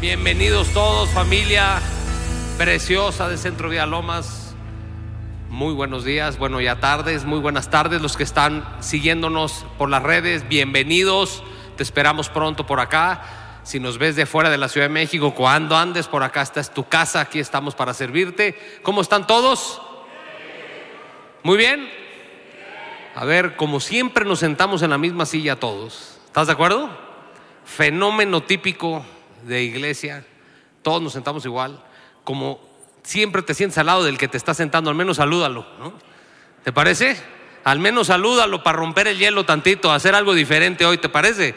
Bienvenidos todos, familia preciosa de Centro Vía Lomas. Muy buenos días, bueno, ya tardes, muy buenas tardes los que están siguiéndonos por las redes. Bienvenidos, te esperamos pronto por acá. Si nos ves de fuera de la Ciudad de México, cuando andes por acá, esta es tu casa, aquí estamos para servirte. ¿Cómo están todos? Muy bien. A ver, como siempre nos sentamos en la misma silla todos. ¿Estás de acuerdo? Fenómeno típico de iglesia. Todos nos sentamos igual. Como siempre te sientes al lado del que te está sentando, al menos salúdalo, ¿no? ¿Te parece? Al menos salúdalo para romper el hielo tantito, hacer algo diferente hoy, ¿te parece?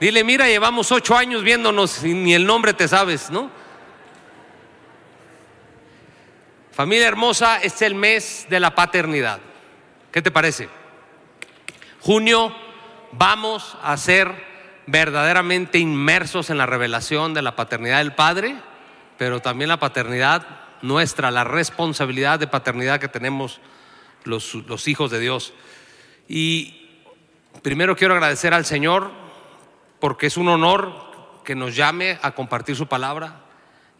Dile, mira, llevamos ocho años viéndonos y ni el nombre te sabes, ¿no? Familia hermosa, es el mes de la paternidad. ¿Qué te parece? Junio vamos a ser verdaderamente inmersos en la revelación de la paternidad del Padre, pero también la paternidad nuestra, la responsabilidad de paternidad que tenemos los, los hijos de Dios. Y primero quiero agradecer al Señor porque es un honor que nos llame a compartir su palabra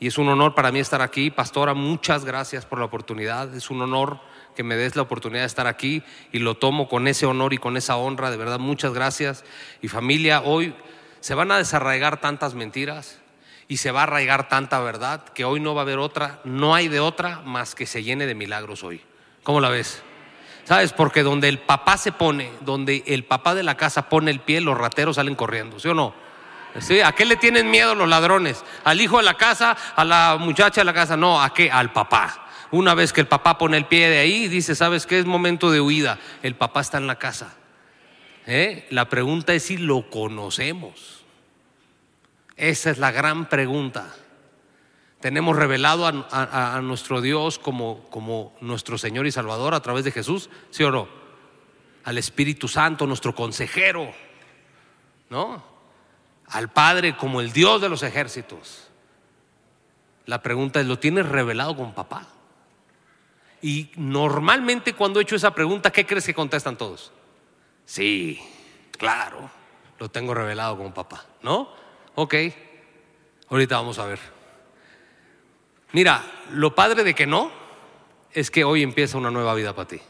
y es un honor para mí estar aquí. Pastora, muchas gracias por la oportunidad. Es un honor que me des la oportunidad de estar aquí y lo tomo con ese honor y con esa honra. De verdad, muchas gracias. Y familia, hoy se van a desarraigar tantas mentiras y se va a arraigar tanta verdad que hoy no va a haber otra, no hay de otra más que se llene de milagros hoy. ¿Cómo la ves? ¿Sabes? Porque donde el papá se pone, donde el papá de la casa pone el pie, los rateros salen corriendo, ¿sí o no? ¿Sí? ¿A qué le tienen miedo los ladrones? ¿Al hijo de la casa? ¿A la muchacha de la casa? No, ¿a qué? Al papá. Una vez que el papá pone el pie de ahí, dice, ¿sabes qué? Es momento de huida. El papá está en la casa. ¿Eh? La pregunta es si lo conocemos. Esa es la gran pregunta. Tenemos revelado a, nuestro Dios como, como nuestro Señor y Salvador a través de Jesús, ¿sí o no? Al Espíritu Santo, nuestro consejero, ¿no? Al Padre como el Dios de los ejércitos. La pregunta es, ¿lo tienes revelado con papá? Y normalmente cuando he hecho esa pregunta, ¿qué crees que contestan todos? Sí, claro, lo tengo revelado con papá, ¿no? Ok, ahorita vamos a ver. Mira, lo padre de que no es que hoy empieza una nueva vida para ti.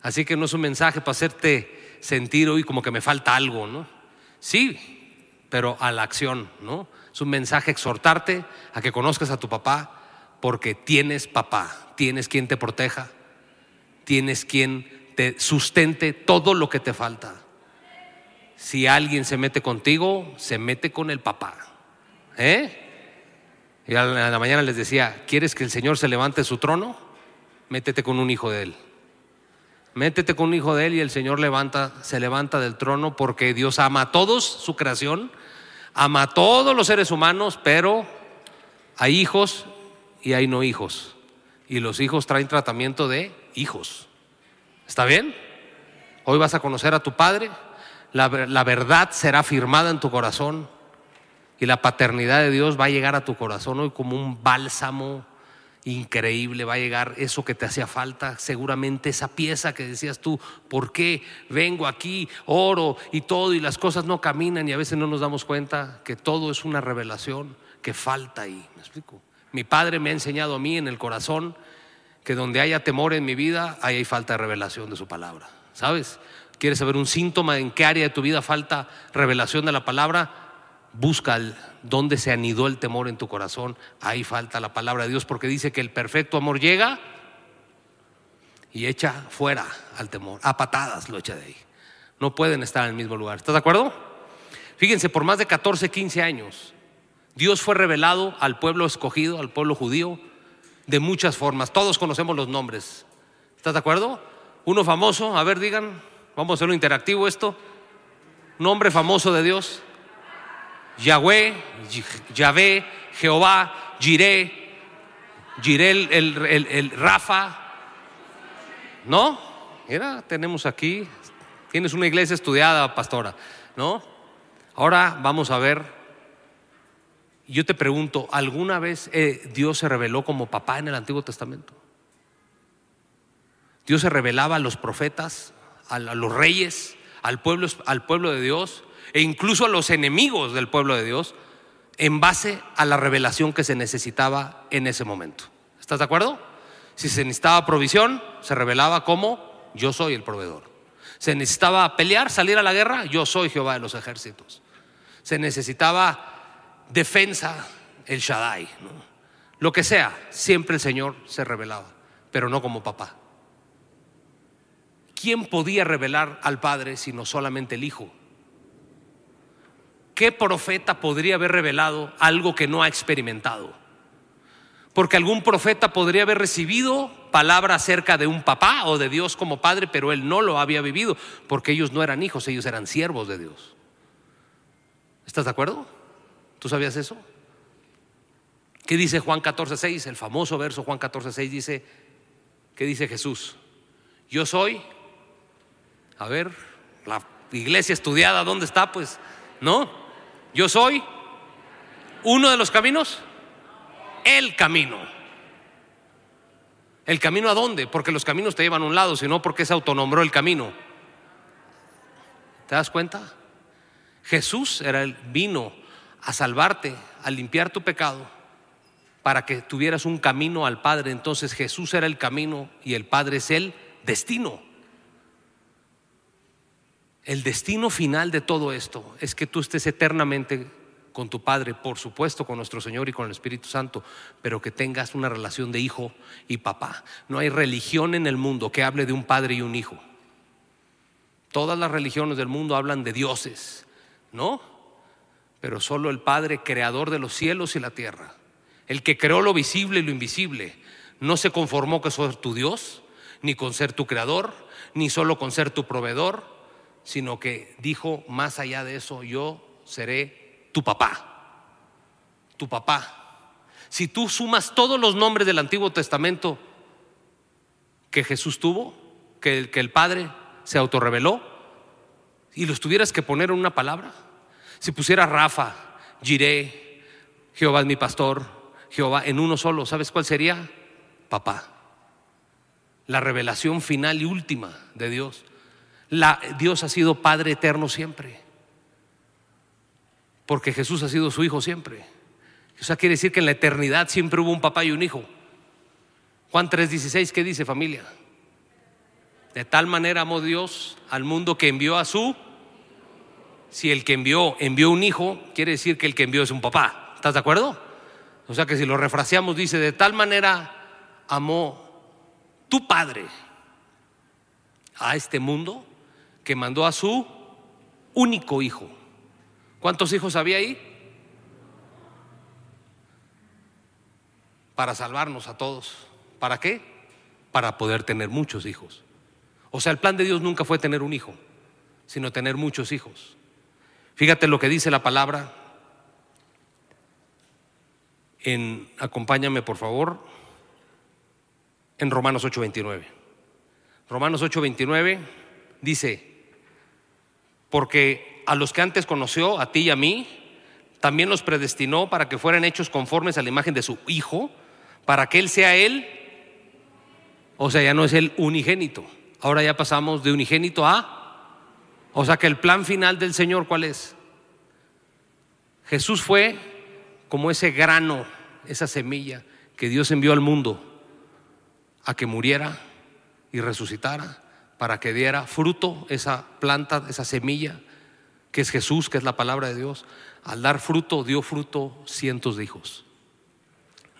Así que no es un mensaje para hacerte sentir hoy como que me falta algo, ¿no? Sí, pero a la acción, ¿no? Es un mensaje exhortarte a que conozcas a tu papá porque tienes papá, tienes quien te proteja, tienes quien te sustente todo lo que te falta. Si alguien se mete contigo, se mete con el papá. ¿Eh? Y a la mañana les decía, ¿quieres que el Señor se levante su trono? Métete con un hijo de él. Métete con un hijo de él y el Señor levanta, se levanta del trono porque Dios ama a todos, su creación, ama a todos los seres humanos, pero hay hijos y hay no hijos. Y los hijos traen tratamiento de hijos. ¿Está bien? Hoy vas a conocer a tu padre, la, la verdad será firmada en tu corazón y la paternidad de Dios va a llegar a tu corazón hoy como un bálsamo increíble, va a llegar eso que te hacía falta, seguramente esa pieza que decías tú, ¿por qué vengo aquí, oro y todo y las cosas no caminan y a veces no nos damos cuenta que todo es una revelación que falta ahí? ¿Me explico? Mi padre me ha enseñado a mí en el corazón que donde haya temor en mi vida, ahí hay falta de revelación de su palabra. ¿Sabes? ¿Quieres saber un síntoma en qué área de tu vida falta revelación de la palabra? Busca dónde se anidó el temor en tu corazón. Ahí falta la palabra de Dios porque dice que el perfecto amor llega y echa fuera al temor. A patadas lo echa de ahí. No pueden estar en el mismo lugar. ¿Estás de acuerdo? Fíjense, por más de 14, 15 años, Dios fue revelado al pueblo escogido, al pueblo judío, de muchas formas. Todos conocemos los nombres. ¿Estás de acuerdo? Uno famoso, a ver, digan, vamos a hacerlo interactivo esto. Nombre famoso de Dios. Yahweh, Yahvé, Jehová, Jiré, Jiré el, el, el, el, Rafa. ¿No? Mira, tenemos aquí, tienes una iglesia estudiada, pastora, ¿no? Ahora vamos a ver, yo te pregunto, ¿alguna vez eh, Dios se reveló como papá en el Antiguo Testamento? Dios se revelaba a los profetas, a, los reyes, al pueblo, al pueblo de Dios e incluso a los enemigos del pueblo de Dios en base a la revelación que se necesitaba en ese momento. ¿Estás de acuerdo? Si se necesitaba provisión, se revelaba como yo soy el proveedor. Se necesitaba pelear, salir a la guerra, yo soy Jehová de los ejércitos. Se necesitaba defensa, el Shaddai. Lo que sea, siempre el Señor se revelaba, pero no como papá. ¿Quién podía revelar al Padre sino solamente el Hijo? ¿Qué profeta podría haber revelado algo que no ha experimentado? Porque algún profeta podría haber recibido palabra acerca de un papá o de Dios como padre, pero él no lo había vivido, porque ellos no eran hijos, ellos eran siervos de Dios. ¿Estás de acuerdo? ¿Tú sabías eso? ¿Qué dice Juan 14:6? El famoso verso Juan 14:6 dice, ¿qué dice Jesús? Yo soy, a ver, la iglesia estudiada, ¿dónde está? Pues, ¿no? Yo soy uno de los caminos, el camino. ¿El camino a dónde? Porque los caminos te llevan a un lado, sino porque se autonombró el camino. ¿Te das cuenta? Jesús era el vino a salvarte, a limpiar tu pecado, para que tuvieras un camino al Padre. Entonces Jesús era el camino y el Padre es el destino. El destino final de todo esto es que tú estés eternamente con tu Padre, por supuesto, con nuestro Señor y con el Espíritu Santo, pero que tengas una relación de hijo y papá. No hay religión en el mundo que hable de un padre y un hijo. Todas las religiones del mundo hablan de dioses, ¿no? Pero solo el Padre, creador de los cielos y la tierra, el que creó lo visible y lo invisible, no se conformó con ser tu Dios, ni con ser tu creador, ni solo con ser tu proveedor, sino que dijo, más allá de eso, yo seré tu papá, tu papá. Si tú sumas todos los nombres del Antiguo Testamento que Jesús tuvo, que el, que el Padre se autorreveló, y los tuvieras que poner en una palabra, si pusiera Rafa, Jiré, Jehová es mi pastor, Jehová en uno solo, ¿sabes cuál sería? Papá. La revelación final y última de Dios. Dios ha sido Padre eterno siempre. Porque Jesús ha sido su Hijo siempre. O sea, quiere decir que en la eternidad siempre hubo un papá y un hijo. Juan 3:16, ¿qué dice familia? De tal manera amó Dios al mundo que envió a su... Si el que envió envió un hijo, quiere decir que el que envió es un papá. ¿Estás de acuerdo? O sea que si lo refraseamos dice, de tal manera amó tu Padre a este mundo que mandó a su único hijo. ¿Cuántos hijos había ahí? Para salvarnos a todos. ¿Para qué? Para poder tener muchos hijos. O sea, el plan de Dios nunca fue tener un hijo, sino tener muchos hijos. Fíjate lo que dice la palabra. En, acompáñame por favor en Romanos 8:29. Romanos 8:29 dice, porque a los que antes conoció, a ti y a mí, también los predestinó para que fueran hechos conformes a la imagen de su Hijo, para que Él sea Él, o sea, ya no es el unigénito, ahora ya pasamos de unigénito a, o sea que el plan final del Señor, ¿cuál es? Jesús fue como ese grano, esa semilla que Dios envió al mundo a que muriera y resucitara para que diera fruto esa planta, esa semilla, que es Jesús, que es la palabra de Dios. Al dar fruto, dio fruto cientos de hijos.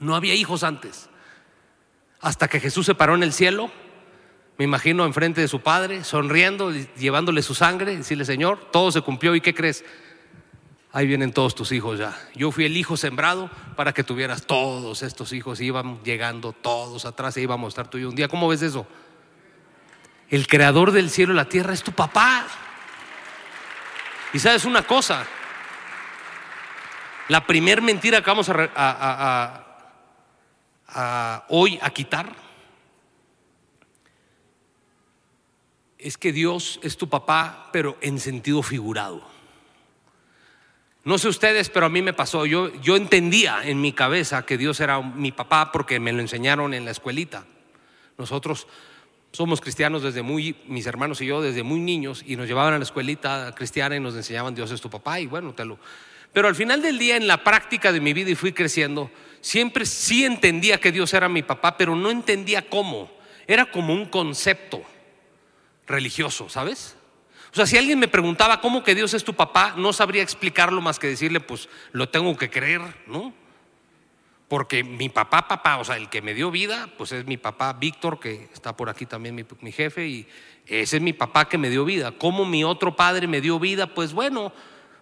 No había hijos antes. Hasta que Jesús se paró en el cielo, me imagino enfrente de su padre, sonriendo, llevándole su sangre, decirle, Señor, todo se cumplió y ¿qué crees? Ahí vienen todos tus hijos ya. Yo fui el hijo sembrado para que tuvieras todos estos hijos. Y iban llegando todos atrás y íbamos a estar tú y un día. ¿Cómo ves eso? El creador del cielo y la tierra es tu papá. Y sabes una cosa, la primer mentira que vamos a, hoy a quitar es que Dios es tu papá, pero en sentido figurado. No sé ustedes, pero a mí me pasó. Yo, yo entendía en mi cabeza que Dios era mi papá porque me lo enseñaron en la escuelita. Nosotros somos cristianos desde muy, mis hermanos y yo, desde muy niños, y nos llevaban a la escuelita cristiana y nos enseñaban Dios es tu papá, y bueno, te lo. Pero al final del día, en la práctica de mi vida y fui creciendo, siempre sí entendía que Dios era mi papá, pero no entendía cómo. Era como un concepto religioso, ¿sabes? O sea, si alguien me preguntaba cómo que Dios es tu papá, no sabría explicarlo más que decirle, pues lo tengo que creer, ¿no? Porque mi papá, papá, o sea, el que me dio vida, pues es mi papá Víctor, que está por aquí también mi, mi, jefe, y ese es mi papá que me dio vida. ¿Cómo mi otro padre me dio vida? Pues bueno,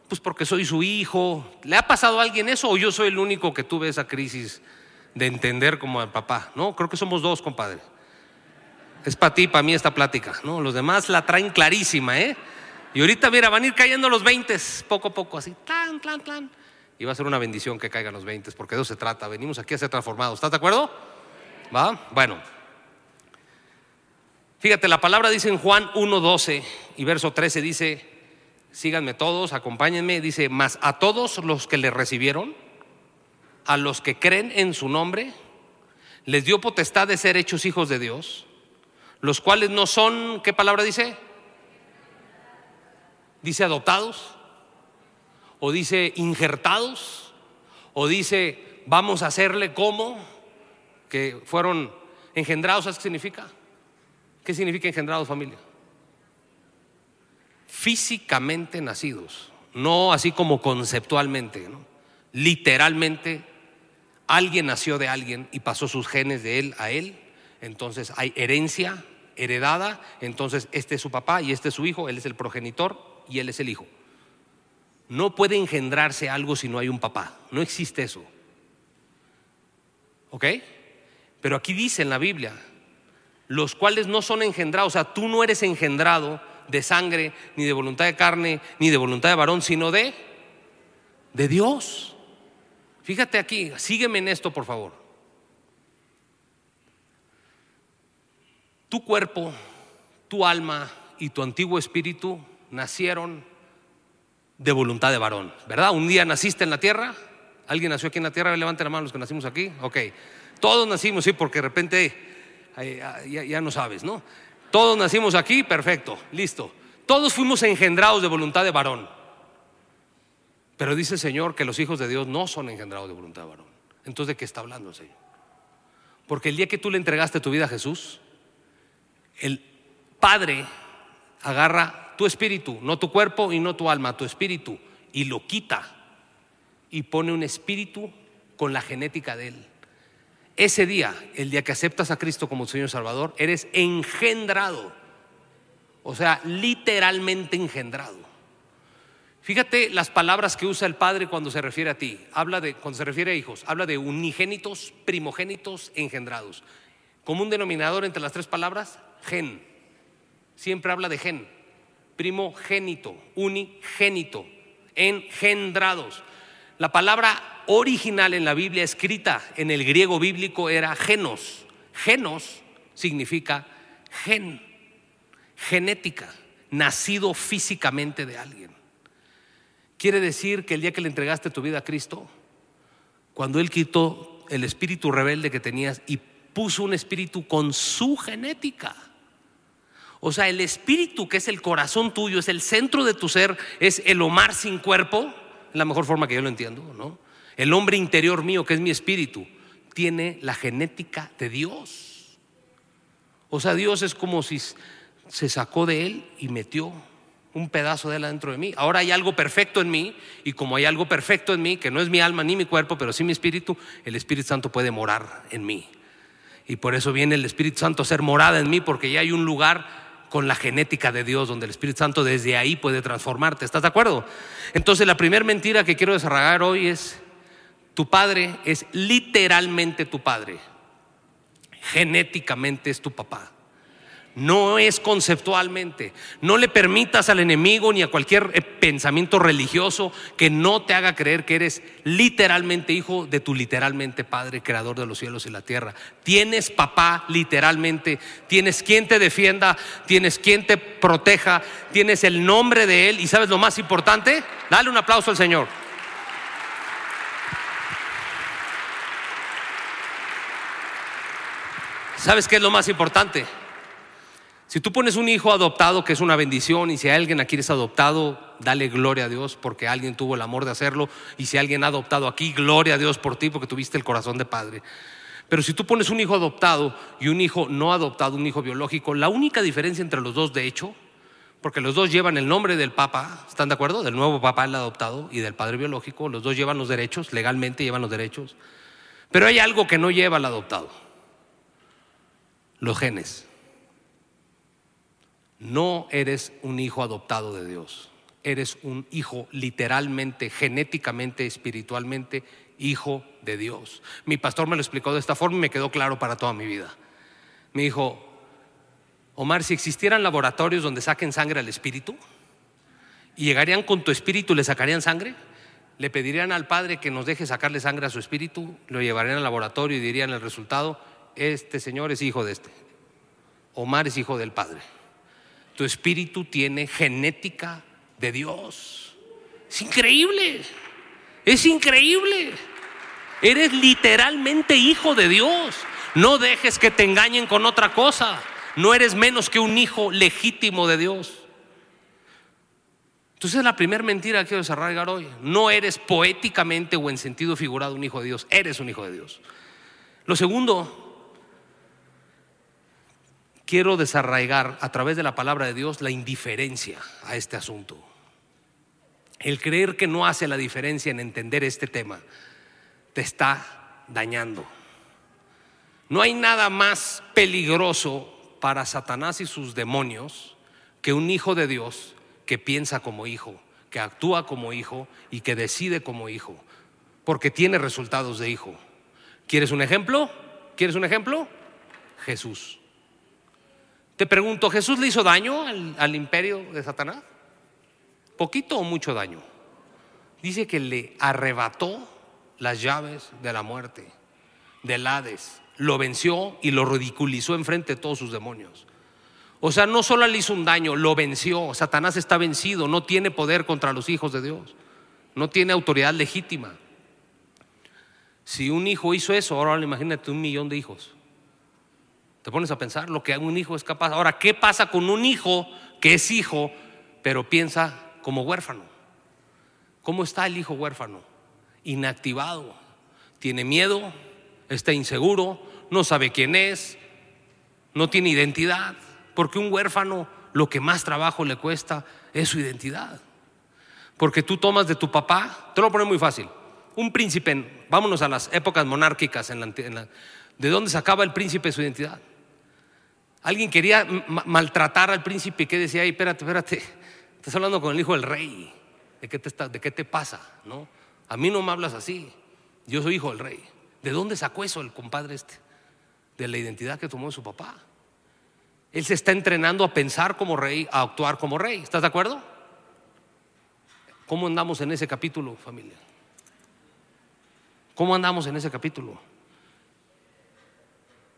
pues porque soy su hijo. ¿Le ha pasado a alguien eso o yo soy el único que tuve esa crisis de entender como al papá? No, creo que somos dos, compadre. Es para ti, para mí esta plática, ¿no? Los demás la traen clarísima, ¿eh? Y ahorita, mira, van a ir cayendo los 20, poco a poco, así, plan, plan, plan. Y va a ser una bendición que caigan los 20, porque de eso se trata. Venimos aquí a ser transformados. ¿Estás de acuerdo? ¿Va? Bueno. Fíjate, la palabra dice en Juan 1.12 y verso 13 dice, síganme todos, acompáñenme, dice, mas a todos los que le recibieron, a los que creen en su nombre, les dio potestad de ser hechos hijos de Dios los cuales no son, ¿qué palabra dice? Dice adoptados, o dice injertados, o dice vamos a hacerle como, que fueron engendrados, ¿sabes qué significa? ¿Qué significa engendrados familia? Físicamente nacidos, no así como conceptualmente, literalmente alguien nació de alguien y pasó sus genes de él a él, entonces hay herencia heredada, entonces este es su papá y este es su hijo, él es el progenitor y él es el hijo. No puede engendrarse algo si no hay un papá, no existe eso. ¿Ok? Pero aquí dice en la Biblia, los cuales no son engendrados, o sea, tú no eres engendrado de sangre, ni de voluntad de carne, ni de voluntad de varón, sino de, de Dios. Fíjate aquí, sígueme en esto, por favor. Tu cuerpo, tu alma y tu antiguo espíritu nacieron de voluntad de varón, ¿verdad? Un día naciste en la tierra. ¿Alguien nació aquí en la tierra? Levante la mano los que nacimos aquí. Ok. Todos nacimos, sí, porque de repente ya, ya no sabes, ¿no? Todos nacimos aquí, perfecto, listo. Todos fuimos engendrados de voluntad de varón. Pero dice el Señor que los hijos de Dios no son engendrados de voluntad de varón. Entonces, ¿de qué está hablando el Señor? Porque el día que tú le entregaste tu vida a Jesús, el Padre agarra tu espíritu, no tu cuerpo y no tu alma, tu espíritu, y lo quita y pone un espíritu con la genética de Él. Ese día, el día que aceptas a Cristo como Señor Salvador, eres engendrado, o sea, literalmente engendrado. Fíjate las palabras que usa el Padre cuando se refiere a ti. Habla de, cuando se refiere a hijos, habla de unigénitos, primogénitos, engendrados. Como un denominador entre las tres palabras, gen. Siempre habla de gen. Primogénito, unigénito, engendrados. La palabra original en la Biblia escrita en el griego bíblico era genos. Genos significa gen, genética, nacido físicamente de alguien. Quiere decir que el día que le entregaste tu vida a Cristo, cuando Él quitó el espíritu rebelde que tenías y puso un espíritu con su genética, o sea, el espíritu que es el corazón tuyo, es el centro de tu ser, es el Omar sin cuerpo, la mejor forma que yo lo entiendo, ¿no? El hombre interior mío, que es mi espíritu, tiene la genética de Dios. O sea, Dios es como si se sacó de él y metió un pedazo de él adentro de mí. Ahora hay algo perfecto en mí y como hay algo perfecto en mí, que no es mi alma ni mi cuerpo, pero sí mi espíritu, el Espíritu Santo puede morar en mí. Y por eso viene el Espíritu Santo a ser morada en mí, porque ya hay un lugar con la genética de Dios, donde el Espíritu Santo desde ahí puede transformarte. ¿Estás de acuerdo? Entonces la primera mentira que quiero desarrollar hoy es, tu padre es literalmente tu padre, genéticamente es tu papá no es conceptualmente. No le permitas al enemigo ni a cualquier eh, pensamiento religioso que no te haga creer que eres literalmente hijo de tu literalmente Padre, creador de los cielos y la tierra. Tienes papá literalmente, tienes quien te defienda, tienes quien te proteja, tienes el nombre de Él y sabes lo más importante, dale un aplauso al Señor. ¿Sabes qué es lo más importante? Si tú pones un hijo adoptado, que es una bendición, y si alguien aquí es adoptado, dale gloria a Dios porque alguien tuvo el amor de hacerlo, y si alguien ha adoptado aquí, gloria a Dios por ti porque tuviste el corazón de padre. Pero si tú pones un hijo adoptado y un hijo no adoptado, un hijo biológico, la única diferencia entre los dos, de hecho, porque los dos llevan el nombre del Papa, ¿están de acuerdo? Del nuevo Papa, el adoptado, y del padre biológico, los dos llevan los derechos, legalmente llevan los derechos. Pero hay algo que no lleva el adoptado, los genes. No eres un hijo adoptado de Dios, eres un hijo literalmente, genéticamente, espiritualmente, hijo de Dios. Mi pastor me lo explicó de esta forma y me quedó claro para toda mi vida. Me dijo, Omar, si existieran laboratorios donde saquen sangre al espíritu y llegarían con tu espíritu y le sacarían sangre, le pedirían al Padre que nos deje sacarle sangre a su espíritu, lo llevarían al laboratorio y dirían el resultado, este señor es hijo de este, Omar es hijo del Padre. Tu espíritu tiene genética de Dios. Es increíble, es increíble. Eres literalmente hijo de Dios. No dejes que te engañen con otra cosa. No eres menos que un hijo legítimo de Dios. Entonces la primera mentira que quiero desarrollar hoy. No eres poéticamente o en sentido figurado un hijo de Dios. Eres un hijo de Dios. Lo segundo, quiero desarraigar a través de la palabra de Dios la indiferencia a este asunto. El creer que no hace la diferencia en entender este tema te está dañando. No hay nada más peligroso para Satanás y sus demonios que un hijo de Dios que piensa como hijo, que actúa como hijo y que decide como hijo, porque tiene resultados de hijo. ¿Quieres un ejemplo? ¿Quieres un ejemplo? Jesús. Te pregunto, ¿Jesús le hizo daño al, al imperio de Satanás? ¿Poquito o mucho daño? Dice que le arrebató las llaves de la muerte, del Hades, lo venció y lo ridiculizó enfrente de todos sus demonios. O sea, no solo le hizo un daño, lo venció. Satanás está vencido, no tiene poder contra los hijos de Dios, no tiene autoridad legítima. Si un hijo hizo eso, ahora imagínate un millón de hijos. Te pones a pensar lo que un hijo es capaz. Ahora, ¿qué pasa con un hijo que es hijo, pero piensa como huérfano? ¿Cómo está el hijo huérfano? Inactivado. Tiene miedo, está inseguro, no sabe quién es, no tiene identidad, porque un huérfano lo que más trabajo le cuesta es su identidad. Porque tú tomas de tu papá, te lo voy muy fácil, un príncipe, vámonos a las épocas monárquicas, en la, ¿de dónde sacaba el príncipe su identidad? Alguien quería maltratar al príncipe que decía, ay, espérate, espérate, estás hablando con el hijo del rey, ¿de qué te, de qué te pasa? ¿No? A mí no me hablas así, yo soy hijo del rey. ¿De dónde sacó eso el compadre este? De la identidad que tomó de su papá. Él se está entrenando a pensar como rey, a actuar como rey. ¿Estás de acuerdo? ¿Cómo andamos en ese capítulo, familia? ¿Cómo andamos en ese capítulo?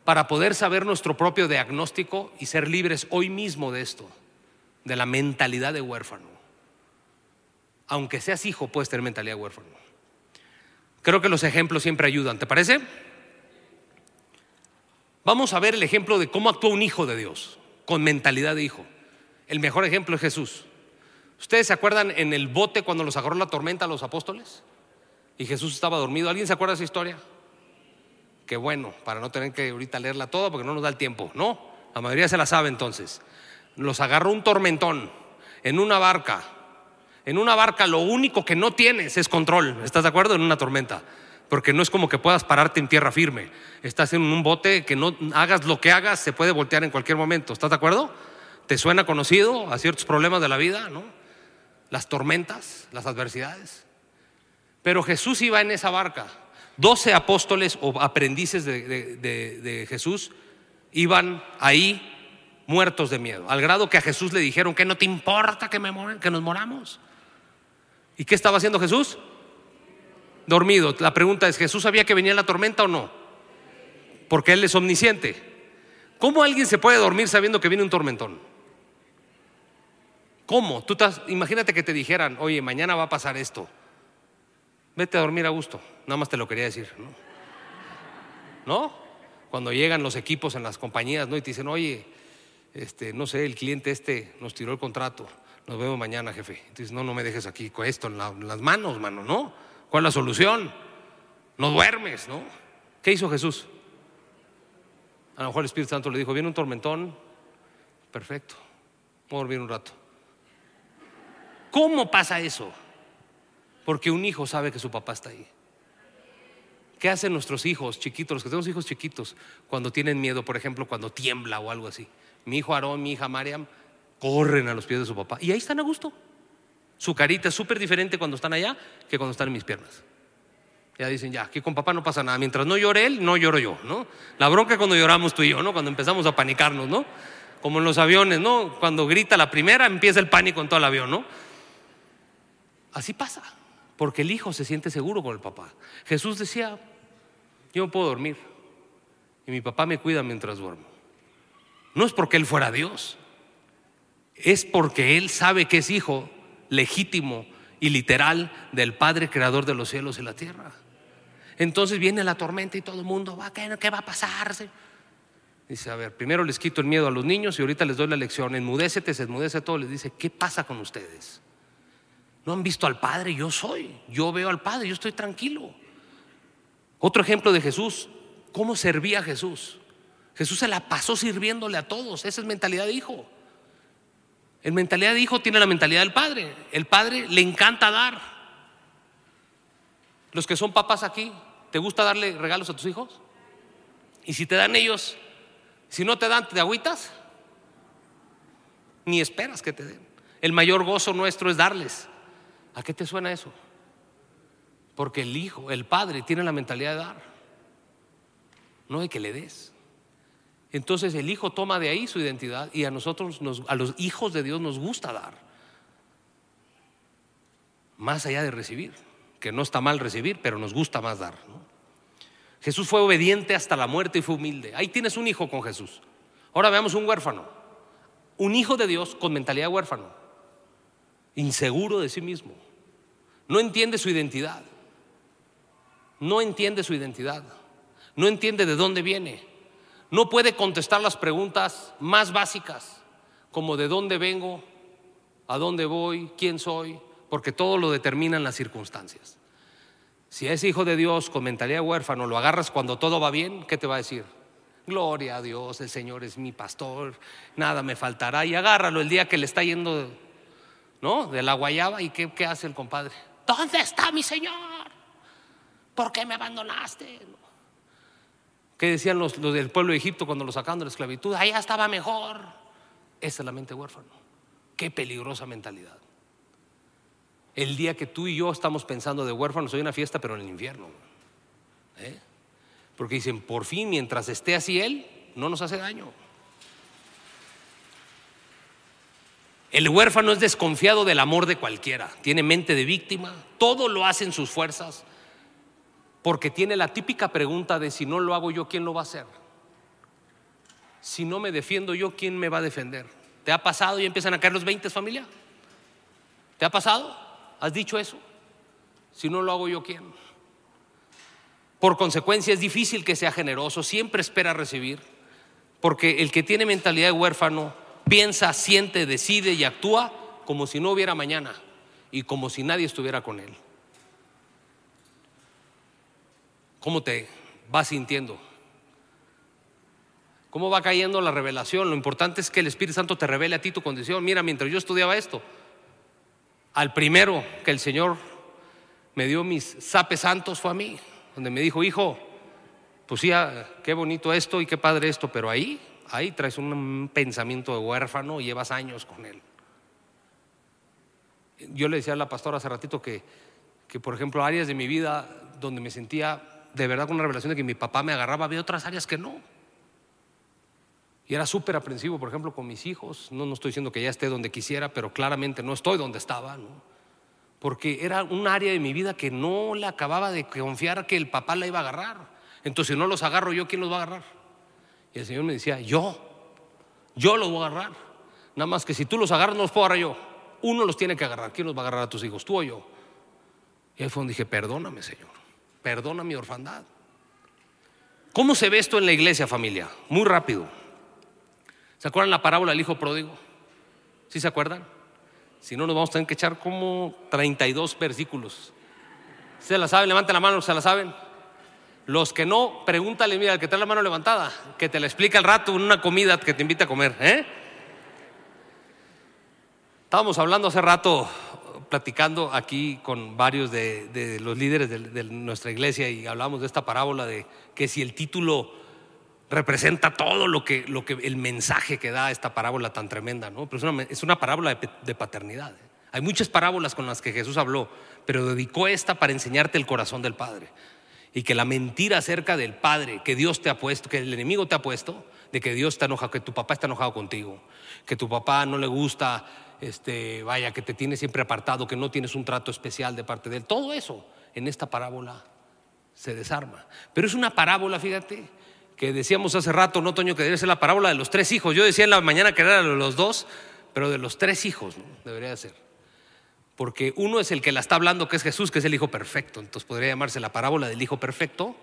Para poder saber nuestro propio diagnóstico y ser libres hoy mismo de esto, de la mentalidad de huérfano. Aunque seas hijo, puedes tener mentalidad de huérfano. Creo que los ejemplos siempre ayudan, ¿te parece? Vamos a ver el ejemplo de cómo actúa un hijo de Dios, con mentalidad de hijo. El mejor ejemplo es Jesús. ¿Ustedes se acuerdan en el bote cuando los agarró la tormenta a los apóstoles? Y Jesús estaba dormido. ¿Alguien se acuerda de esa historia? Qué bueno, para no tener que ahorita leerla toda porque no nos da el tiempo. No, la mayoría se la sabe entonces. Los agarró un tormentón en una barca en una barca lo único que no tienes es control. ¿Estás de acuerdo? En una tormenta. Porque no es como que puedas pararte en tierra firme. Estás en un bote que no hagas lo que hagas, se puede voltear en cualquier momento. ¿Estás de acuerdo? ¿Te suena conocido a ciertos problemas de la vida? ¿no? Las tormentas, las adversidades. Pero Jesús iba en esa barca. Doce apóstoles o aprendices de, Jesús iban ahí muertos de miedo, al grado que a Jesús le dijeron que no te importa que, me que nos moramos. ¿Y qué estaba haciendo Jesús? Dormido. La pregunta es, ¿Jesús sabía que venía la tormenta o no? Porque Él es omnisciente. ¿Cómo alguien se puede dormir sabiendo que viene un tormentón? ¿Cómo? Tú imagínate que te dijeran, oye, mañana va a pasar esto. Vete a dormir a gusto. Nada más te lo quería decir, ¿no? ¿No? Cuando llegan los equipos en las compañías, ¿no? Y te dicen, oye, este, no sé, el cliente este nos tiró el contrato, nos vemos mañana, jefe. Entonces, no, no me dejes aquí con esto en, las manos, mano, ¿no? ¿Cuál es la solución? No duermes, ¿no? ¿Qué hizo Jesús? A lo mejor el Espíritu Santo le dijo, viene un tormentón, perfecto, voy a dormir un rato. ¿Cómo pasa eso? Porque un hijo sabe que su papá está ahí. ¿Qué hacen nuestros hijos chiquitos, los que tenemos hijos chiquitos, cuando tienen miedo, por ejemplo, cuando tiembla o algo así? Mi hijo Aarón, mi hija Mariam, corren a los pies de su papá y ahí están a gusto. Su carita es súper diferente cuando están allá que cuando están en mis piernas. Ya dicen, ya, aquí con papá no pasa nada. Mientras no llore él, no lloro yo, ¿no? La bronca cuando lloramos tú y yo, ¿no? Cuando empezamos a panicarnos, ¿no? Como en los aviones, ¿no? Cuando grita la primera, empieza el pánico en todo el avión, ¿no? Así pasa, porque el hijo se siente seguro con el papá. Jesús decía, yo puedo dormir y mi papá me cuida mientras duermo. No es porque él fuera Dios, es porque él sabe que es hijo legítimo y literal del Padre creador de los cielos y la tierra. Entonces viene la tormenta y todo el mundo va, ¿qué, qué va a pasar? Dice, a ver, primero les quito el miedo a los niños y ahorita les doy la lección, enmudécete, se enmudece todo, les dice, ¿qué pasa con ustedes? ¿No han visto al Padre? Yo soy, yo veo al Padre, yo estoy tranquilo. Otro ejemplo de Jesús, ¿cómo servía Jesús? Jesús se la pasó sirviéndole a todos, esa es mentalidad de hijo. El mentalidad de hijo tiene la mentalidad del padre. El padre le encanta dar. Los que son papás aquí, ¿te gusta darle regalos a tus hijos? Y si te dan ellos, si no te dan, ¿te agüitas? Ni esperas que te den. El mayor gozo nuestro es darles. ¿A qué te suena eso? Porque el hijo, el padre, tiene la mentalidad de dar. No de que le des. Entonces el hijo toma de ahí su identidad y a nosotros, a los hijos de Dios nos gusta dar. Más allá de recibir, que no está mal recibir, pero nos gusta más dar. Jesús fue obediente hasta la muerte y fue humilde. Ahí tienes un hijo con Jesús. Ahora veamos un huérfano. Un hijo de Dios con mentalidad de huérfano. Inseguro de sí mismo. No entiende su identidad. No entiende su identidad. No entiende de dónde viene no puede contestar las preguntas más básicas, como de dónde vengo, a dónde voy, quién soy, porque todo lo determinan las circunstancias. Si es hijo de Dios con mentalidad huérfano, lo agarras cuando todo va bien, ¿qué te va a decir? Gloria a Dios, el Señor es mi pastor, nada me faltará. Y agárralo el día que le está yendo, ¿no? De la guayaba. ¿Y qué, qué hace el compadre? ¿Dónde está mi Señor? ¿Por qué me abandonaste? ¿Qué decían los, del pueblo de Egipto cuando lo sacaron de la esclavitud? Allá estaba mejor. Esa es la mente huérfano. Qué peligrosa mentalidad. El día que tú y yo estamos pensando de huérfanos, hay una fiesta, pero en el infierno. ¿Eh? Porque dicen, por fin, mientras esté así él, no nos hace daño. El huérfano es desconfiado del amor de cualquiera, tiene mente de víctima, todo lo hace en sus fuerzas, porque tiene la típica pregunta de si no lo hago yo, ¿quién lo va a hacer? Si no me defiendo yo, ¿quién me va a defender? ¿Te ha pasado y empiezan a caer los 20 familia? ¿Te ha pasado? ¿Has dicho eso? Si no lo hago yo, ¿quién? Por consecuencia es difícil que sea generoso, siempre espera recibir, porque el que tiene mentalidad de huérfano piensa, siente, decide y actúa como si no hubiera mañana y como si nadie estuviera con él. ¿Cómo te vas sintiendo? ¿Cómo va cayendo la revelación? Lo importante es que el Espíritu Santo te revele a ti tu condición. Mira, mientras yo estudiaba esto, al primero que el Señor me dio mis sapes santos fue a mí, donde me dijo, hijo, pues sí, ah, qué bonito esto y qué padre esto, pero ahí, ahí traes un pensamiento de huérfano y llevas años con él. Yo le decía a la pastora hace ratito que, que, por ejemplo, áreas de mi vida donde me sentía de verdad con una revelación de que mi papá me agarraba, había otras áreas que no. Y era súper aprensivo, por ejemplo, con mis hijos. No, no estoy diciendo que ya esté donde quisiera, pero claramente no estoy donde estaba, ¿no? Porque era un área de mi vida que no le acababa de confiar que el papá la iba a agarrar. Entonces, si no los agarro yo, ¿quién los va a agarrar? Y el Señor me decía, yo, yo los voy a agarrar. Nada más que si tú los agarras, no los puedo agarrar yo. Uno los tiene que agarrar. ¿Quién los va a agarrar a tus hijos? ¿Tú o yo? Y ahí fue dije, perdóname, Señor perdona mi orfandad. ¿Cómo se ve esto en la iglesia, familia? Muy rápido. ¿Se acuerdan la parábola del hijo pródigo? ¿Sí se acuerdan? Si no, nos vamos a tener que echar como 32 versículos. ¿Se la saben? Levanten la mano, ¿se la saben? Los que no, pregúntale, mira, al que trae la mano levantada, que te la explica al rato en una comida que te invita a comer. ¿eh? Estábamos hablando hace rato, platicando aquí con varios de, los líderes de, nuestra iglesia y hablamos de esta parábola de que si el título representa todo lo que, el mensaje que da esta parábola tan tremenda, ¿no? Pero es una, es una parábola de, paternidad. ¿eh? Hay muchas parábolas con las que Jesús habló, pero dedicó esta para enseñarte el corazón del Padre y que la mentira acerca del Padre que Dios te ha puesto, que el enemigo te ha puesto, de que Dios está enojado, que tu papá está enojado contigo, que tu papá no le gusta, este, vaya, que te tiene siempre apartado, que no tienes un trato especial de parte de él. Todo eso en esta parábola se desarma. Pero es una parábola, fíjate, que decíamos hace rato, no Toño, que debe ser la parábola de los tres hijos. Yo decía en la mañana que era de los dos, pero de los tres hijos, ¿no? debería ser porque uno es el que la está hablando, que es Jesús, que es el Hijo Perfecto. Entonces podría llamarse la parábola del Hijo Perfecto,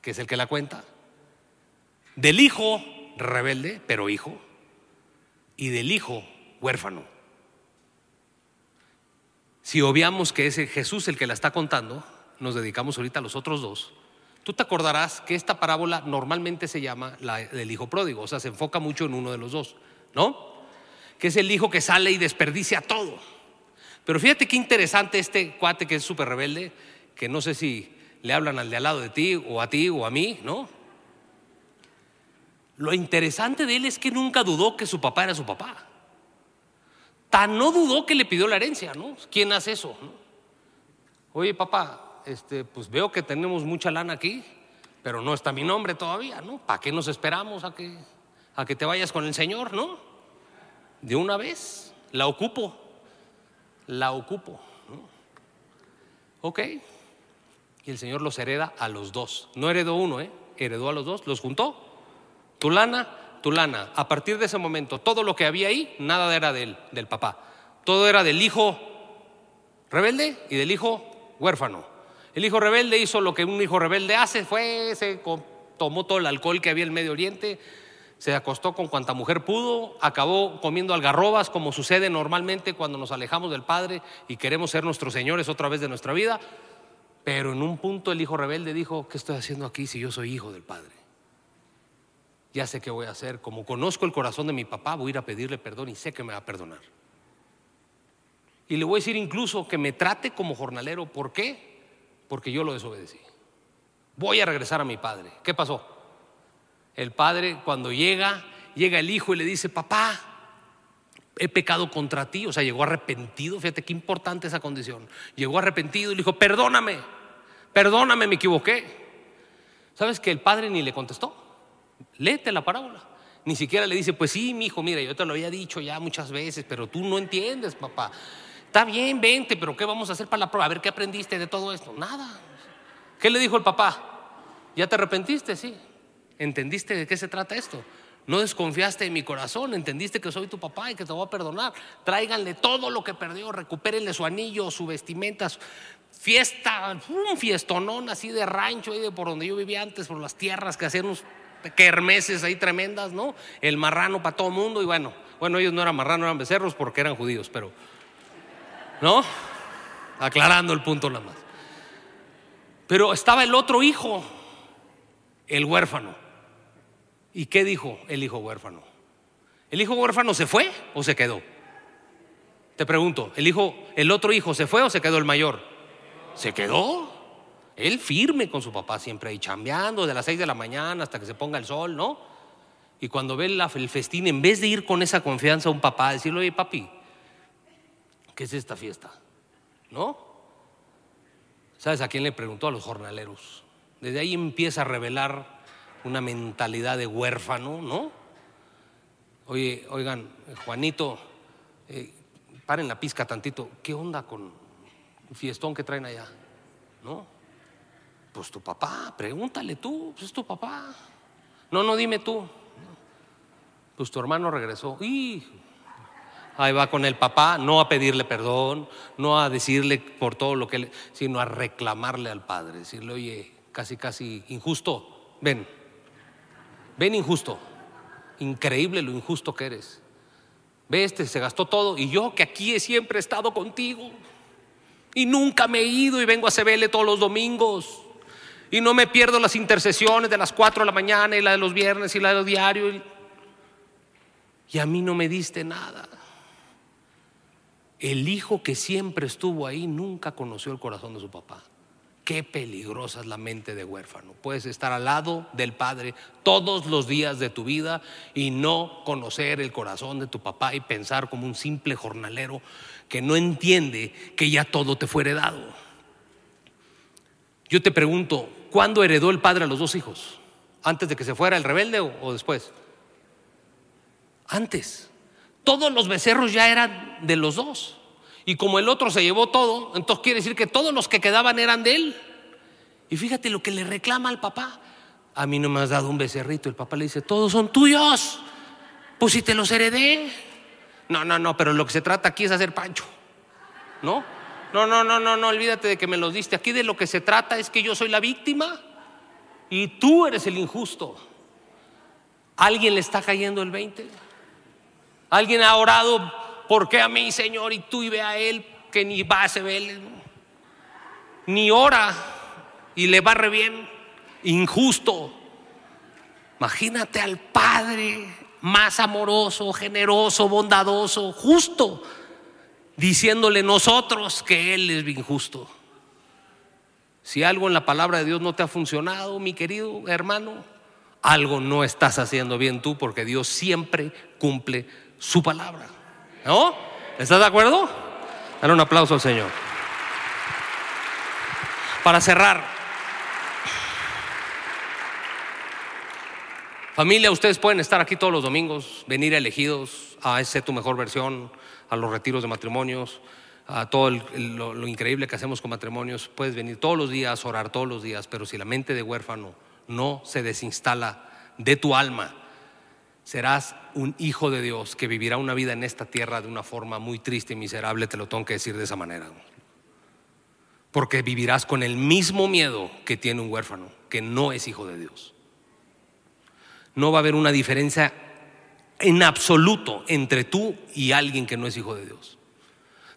que es el que la cuenta. Del Hijo rebelde, pero hijo. Y del Hijo huérfano. Si obviamos que es Jesús el que la está contando, nos dedicamos ahorita a los otros dos. Tú te acordarás que esta parábola normalmente se llama la del hijo pródigo, o sea, se enfoca mucho en uno de los dos, ¿no? Que es el hijo que sale y desperdicia todo. Pero fíjate qué interesante este cuate que es súper rebelde, que no sé si le hablan al de al lado de ti o a ti o a mí, ¿no? Lo interesante de él es que nunca dudó que su papá era su papá. Tan no dudó que le pidió la herencia, ¿no? ¿Quién hace eso? Oye, papá, este, pues veo que tenemos mucha lana aquí, pero no está mi nombre todavía, ¿no? ¿Para qué nos esperamos a que, a que te vayas con el Señor, ¿no? De una vez, la ocupo la ocupo. Ok. Y el Señor los hereda a los dos. No heredó uno, ¿eh? heredó a los dos, los juntó. Tu lana, tu lana. A partir de ese momento, todo lo que había ahí, nada era del, del papá. Todo era del hijo rebelde y del hijo huérfano. El hijo rebelde hizo lo que un hijo rebelde hace, fue, se tomó todo el alcohol que había en el Medio Oriente, se acostó con cuanta mujer pudo, acabó comiendo algarrobas como sucede normalmente cuando nos alejamos del Padre y queremos ser nuestros señores otra vez de nuestra vida. Pero en un punto el hijo rebelde dijo, ¿qué estoy haciendo aquí si yo soy hijo del Padre? Ya sé qué voy a hacer. Como conozco el corazón de mi papá, voy a ir a pedirle perdón y sé que me va a perdonar. Y le voy a decir incluso que me trate como jornalero. ¿Por qué? Porque yo lo desobedecí. Voy a regresar a mi padre. ¿Qué pasó? El padre cuando llega, llega el hijo y le dice, papá, he pecado contra ti. O sea, llegó arrepentido. Fíjate qué importante esa condición. Llegó arrepentido y le dijo, perdóname, perdóname, me equivoqué. ¿Sabes que el padre ni le contestó? Léete la parábola. Ni siquiera le dice, pues sí, mi hijo, mira, yo te lo había dicho ya muchas veces, pero tú no entiendes, papá. Está bien, vente, pero ¿qué vamos a hacer para la prueba? A ver qué aprendiste de todo esto. Nada. ¿Qué le dijo el papá? ¿Ya te arrepentiste? Sí. ¿Entendiste de qué se trata esto? No desconfiaste de mi corazón, entendiste que soy tu papá y que te voy a perdonar. Tráiganle todo lo que perdió, recupérenle su anillo, su vestimenta, fiesta, un fiestonón así de rancho, ahí de por donde yo vivía antes, por las tierras que hacían unos kermeses ahí tremendas, ¿no? El marrano para todo mundo y bueno, bueno, ellos no eran marranos, eran becerros porque eran judíos, pero, ¿no? Aclarando el punto nada más. Pero estaba el otro hijo, el huérfano. ¿Y qué dijo el hijo huérfano? ¿El hijo huérfano se fue o se quedó? Te pregunto, ¿el hijo, el otro hijo se fue o se quedó el mayor? Se quedó. Él firme con su papá, siempre ahí chambeando de las seis de la mañana hasta que se ponga el sol, ¿no? Y cuando ve el festín, en vez de ir con esa confianza a un papá, decirle, oye papi, ¿qué es esta fiesta? ¿No? ¿Sabes a quién le preguntó? A los jornaleros. Desde ahí empieza a revelar una mentalidad de huérfano, ¿no? Oye, oigan, Juanito, eh, paren la pizca tantito, ¿qué onda con el fiestón que traen allá? ¿No? Pues tu papá, pregúntale tú, pues es tu papá. No, no, dime tú. Pues tu hermano regresó. Y ahí va con el papá, no a pedirle perdón, no a decirle por todo lo que le, sino a reclamarle al padre, decirle, oye, casi, casi injusto, ven, ven injusto, Increíble lo injusto que eres. Ve, este se gastó todo y yo que aquí siempre he estado contigo y nunca me he ido y vengo a CBL todos los domingos y no me pierdo las intercesiones de las 4 de la mañana y la de los viernes y la de los diarios y a mí no me diste nada. El hijo que siempre estuvo ahí nunca conoció el corazón de su papá. Qué peligrosa es la mente de huérfano. Puedes estar al lado del Padre todos los días de tu vida y no conocer el corazón de tu papá y pensar como un simple jornalero que no entiende que ya todo te fue heredado. Yo te pregunto, ¿cuándo heredó el padre a los dos hijos? ¿Antes de que se fuera el rebelde o, después? Antes. Todos los becerros ya eran de los dos. Y como el otro se llevó todo, entonces quiere decir que todos los que quedaban eran de él. Y fíjate lo que le reclama al papá. A mí no me has dado un becerrito. El papá le dice, todos son tuyos. Pues si te los heredé. No, no, no, pero lo que se trata aquí es hacer pancho. ¿No? No, no, no, no, no, olvídate de que me los diste. Aquí de lo que se trata es que yo soy la víctima y tú eres el injusto. ¿Alguien le está cayendo el 20? ¿Alguien ha orado ¿por qué a mí, Señor? Y tú y ve a él que ni va a se ni ora y le va re bien, injusto. Imagínate al Padre más amoroso, generoso, bondadoso, justo, diciéndole nosotros que Él es injusto. Si algo en la palabra de Dios no te ha funcionado, mi querido hermano, algo no estás haciendo bien tú porque Dios siempre cumple su palabra. ¿No? ¿Estás de acuerdo? Dale un aplauso al Señor. Para cerrar, familia, ustedes pueden estar aquí todos los domingos, venir elegidos a ese tu mejor versión, a los retiros de matrimonios, a todo lo, lo increíble que hacemos con matrimonios. Puedes venir todos los días, orar todos los días, pero si la mente de huérfano no se desinstala de tu alma, serás un hijo de Dios que vivirá una vida en esta tierra de una forma muy triste y miserable, te lo tengo que decir de esa manera. Porque vivirás con el mismo miedo que tiene un huérfano, que no es hijo de Dios. No va a haber una diferencia en absoluto entre tú y alguien que no es hijo de Dios.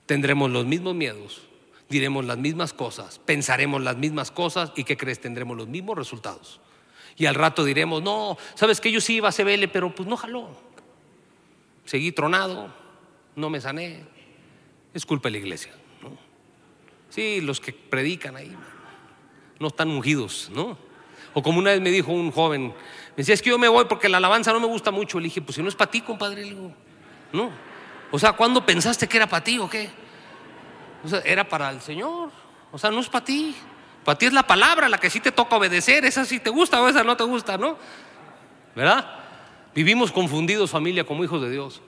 Tendremos los mismos miedos, diremos las mismas cosas, pensaremos las mismas cosas y ¿qué crees? Tendremos los mismos resultados. Y al rato diremos, no, sabes que yo sí iba a CBL, pero pues no jaló. Seguí tronado, no me sané. Es culpa de la iglesia. ¿no? Sí, los que predican ahí no están ungidos, ¿no? O como una vez me dijo un joven, me decía, es que yo me voy porque la alabanza no me gusta mucho. Le dije, pues si no es para ti, compadre. no. O sea, ¿cuándo pensaste que era para ti o qué? O sea, era para el Señor. O sea, no es para ti. Para ti es la palabra la que sí te toca obedecer, esa sí te gusta o esa no te gusta, ¿no? ¿Verdad? Vivimos confundidos familia como hijos de Dios,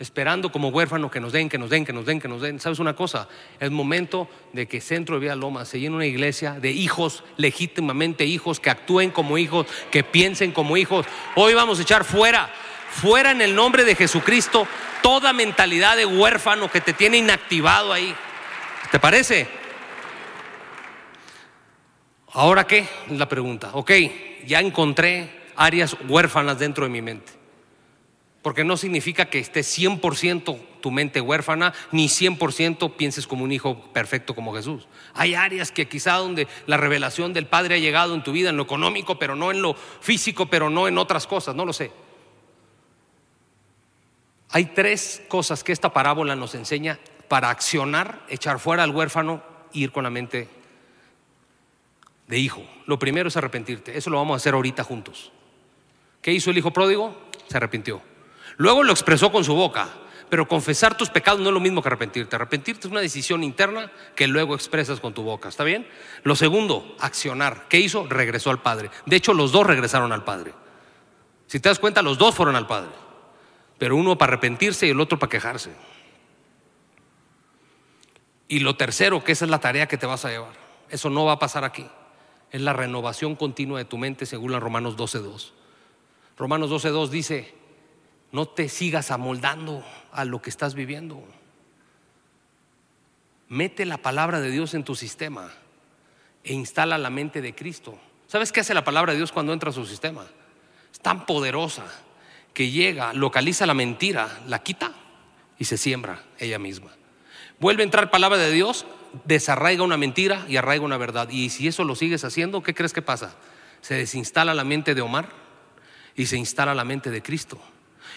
esperando como huérfanos que nos den, que nos den, que nos den, que nos den. ¿Sabes una cosa? Es momento de que Centro de Vía Loma se llene una iglesia de hijos, legítimamente hijos, que actúen como hijos, que piensen como hijos. Hoy vamos a echar fuera, fuera en el nombre de Jesucristo, toda mentalidad de huérfano que te tiene inactivado ahí. ¿Te parece? ¿Ahora qué? Es la pregunta. Ok, ya encontré áreas huérfanas dentro de mi mente. Porque no significa que esté 100% tu mente huérfana, ni 100% pienses como un hijo perfecto como Jesús. Hay áreas que quizá donde la revelación del Padre ha llegado en tu vida, en lo económico, pero no en lo físico, pero no en otras cosas, no lo sé. Hay tres cosas que esta parábola nos enseña para accionar, echar fuera al huérfano, ir con la mente de hijo. Lo primero es arrepentirte. Eso lo vamos a hacer ahorita juntos. ¿Qué hizo el hijo pródigo? Se arrepintió. Luego lo expresó con su boca. Pero confesar tus pecados no es lo mismo que arrepentirte. Arrepentirte es una decisión interna que luego expresas con tu boca. ¿Está bien? Lo segundo, accionar. ¿Qué hizo? Regresó al Padre. De hecho, los dos regresaron al Padre. Si te das cuenta, los dos fueron al Padre. Pero uno para arrepentirse y el otro para quejarse. Y lo tercero, que esa es la tarea que te vas a llevar. Eso no va a pasar aquí es la renovación continua de tu mente según la Romanos 12.2. Romanos 12.2 dice, no te sigas amoldando a lo que estás viviendo. Mete la palabra de Dios en tu sistema e instala la mente de Cristo. ¿Sabes qué hace la palabra de Dios cuando entra a su sistema? Es tan poderosa que llega, localiza la mentira, la quita y se siembra ella misma. Vuelve a entrar palabra de Dios, desarraiga una mentira y arraiga una verdad. Y si eso lo sigues haciendo, ¿qué crees que pasa? Se desinstala la mente de Omar y se instala la mente de Cristo.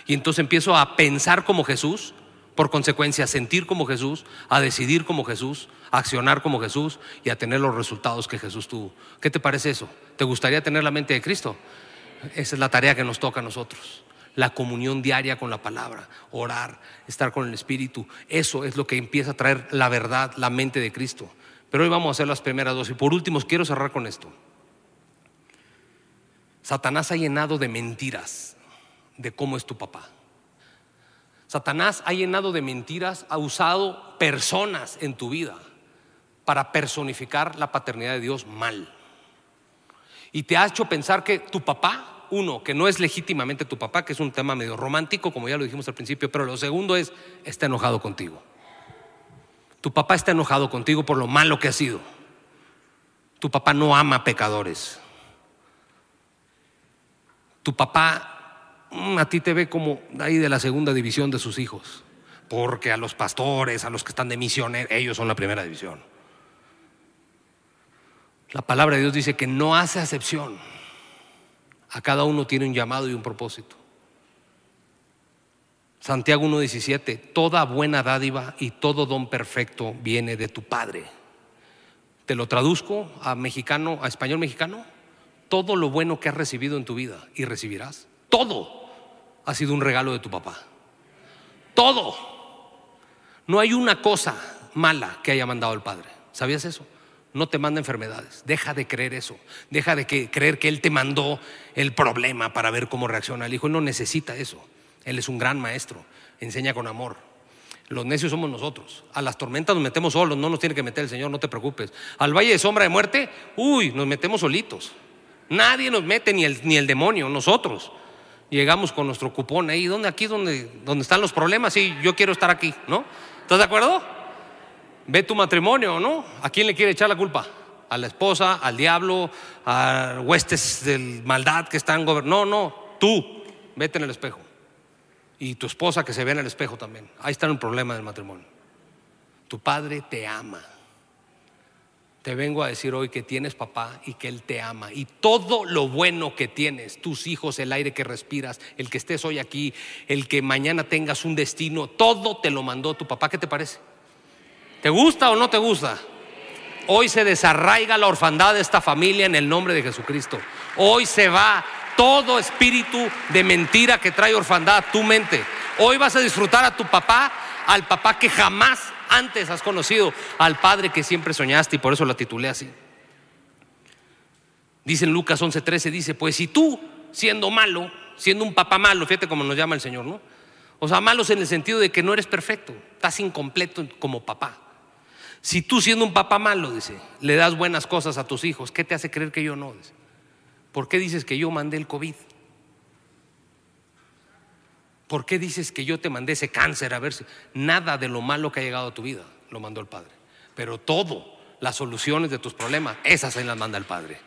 Y entonces empiezo a pensar como Jesús, por consecuencia a sentir como Jesús, a decidir como Jesús, a accionar como Jesús y a tener los resultados que Jesús tuvo. ¿Qué te parece eso? ¿Te gustaría tener la mente de Cristo? Esa es la tarea que nos toca a nosotros. La comunión diaria con la palabra, orar, estar con el Espíritu. Eso es lo que empieza a traer la verdad, la mente de Cristo. Pero hoy vamos a hacer las primeras dos. Y por último, quiero cerrar con esto. Satanás ha llenado de mentiras de cómo es tu papá. Satanás ha llenado de mentiras, ha usado personas en tu vida para personificar la paternidad de Dios mal. Y te ha hecho pensar que tu papá, uno, que no es legítimamente tu papá, que es un tema medio romántico, como ya lo dijimos al principio, pero lo segundo es, está enojado contigo. Tu papá está enojado contigo por lo malo que ha sido. Tu papá no ama pecadores. Tu papá mm, a ti te ve como ahí de la segunda división de sus hijos, porque a los pastores, a los que están de misiones, ellos son la primera división. La palabra de Dios dice que no hace acepción. A cada uno tiene un llamado y un propósito. Santiago 1.17, toda buena dádiva y todo don perfecto viene de tu Padre. Te lo traduzco a mexicano, a español mexicano. Todo lo bueno que has recibido en tu vida y recibirás, todo ha sido un regalo de tu papá. Todo. No hay una cosa mala que haya mandado el Padre. ¿Sabías eso? No te manda enfermedades. Deja de creer eso. Deja de creer que Él te mandó el problema para ver cómo reacciona el hijo. Él no necesita eso. Él es un gran maestro. Enseña con amor. Los necios somos nosotros. A las tormentas nos metemos solos. No nos tiene que meter el Señor, no te preocupes. Al valle de sombra de muerte, uy, nos metemos solitos. Nadie nos mete, ni el, ni el demonio, nosotros. Llegamos con nuestro cupón ahí. ¿Dónde? Aquí donde, donde están los problemas. Sí, yo quiero estar aquí, ¿no? ¿Estás de acuerdo? Ve tu matrimonio, ¿no? ¿A quién le quiere echar la culpa? ¿A la esposa, al diablo, a huestes de maldad que están gobernando? No, no, tú, vete en el espejo. Y tu esposa que se ve en el espejo también. Ahí está el problema del matrimonio. Tu padre te ama. Te vengo a decir hoy que tienes papá y que Él te ama. Y todo lo bueno que tienes, tus hijos, el aire que respiras, el que estés hoy aquí, el que mañana tengas un destino, todo te lo mandó tu papá. ¿Qué te parece? ¿Te gusta o no te gusta? Hoy se desarraiga la orfandad de esta familia en el nombre de Jesucristo. Hoy se va todo espíritu de mentira que trae orfandad a tu mente. Hoy vas a disfrutar a tu papá, al papá que jamás antes has conocido, al padre que siempre soñaste y por eso la titulé así. Dice en Lucas 11:13, dice, pues si tú, siendo malo, siendo un papá malo, fíjate cómo nos llama el Señor, ¿no? O sea, malos en el sentido de que no eres perfecto, estás incompleto como papá. Si tú siendo un papá malo, dice, le das buenas cosas a tus hijos, ¿qué te hace creer que yo no? ¿Por qué dices que yo mandé el COVID? ¿Por qué dices que yo te mandé ese cáncer? A ver si nada de lo malo que ha llegado a tu vida lo mandó el Padre. Pero todo, las soluciones de tus problemas, esas se las manda el Padre.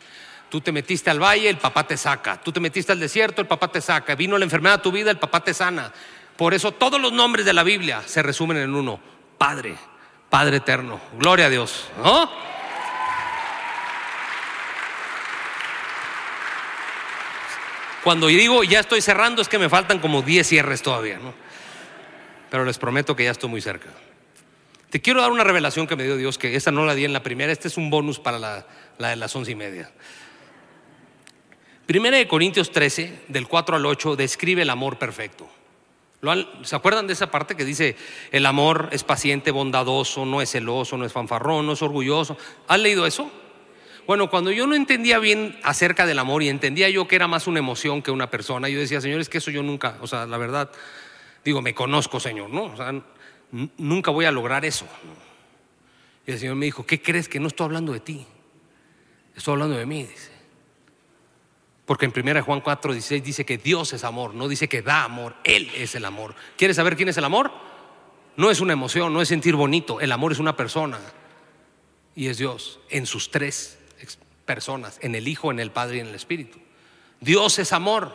Tú te metiste al valle, el papá te saca. Tú te metiste al desierto, el papá te saca. Vino la enfermedad a tu vida, el papá te sana. Por eso todos los nombres de la Biblia se resumen en uno, Padre. Padre eterno. Gloria a Dios. Cuando digo ya estoy cerrando es que me faltan como 10 cierres todavía, ¿no? Pero les prometo que ya estoy muy cerca. Te quiero dar una revelación que me dio Dios, que esta no la di en la primera, este es un bonus para la, la de las once y media. Primera de Corintios 13, del 4 al 8, describe el amor perfecto. ¿Se acuerdan de esa parte que dice, el amor es paciente, bondadoso, no es celoso, no es fanfarrón, no es orgulloso? ¿Han leído eso? Bueno, cuando yo no entendía bien acerca del amor y entendía yo que era más una emoción que una persona, yo decía, Señor, es que eso yo nunca, o sea, la verdad, digo, me conozco, Señor, ¿no? O sea, nunca voy a lograr eso. Y el Señor me dijo, ¿qué crees que no estoy hablando de ti? Estoy hablando de mí, dice. Porque en 1 Juan 4, 16 dice que Dios es amor, no dice que da amor, Él es el amor. ¿Quieres saber quién es el amor? No es una emoción, no es sentir bonito, el amor es una persona y es Dios en sus tres personas, en el Hijo, en el Padre y en el Espíritu. Dios es amor.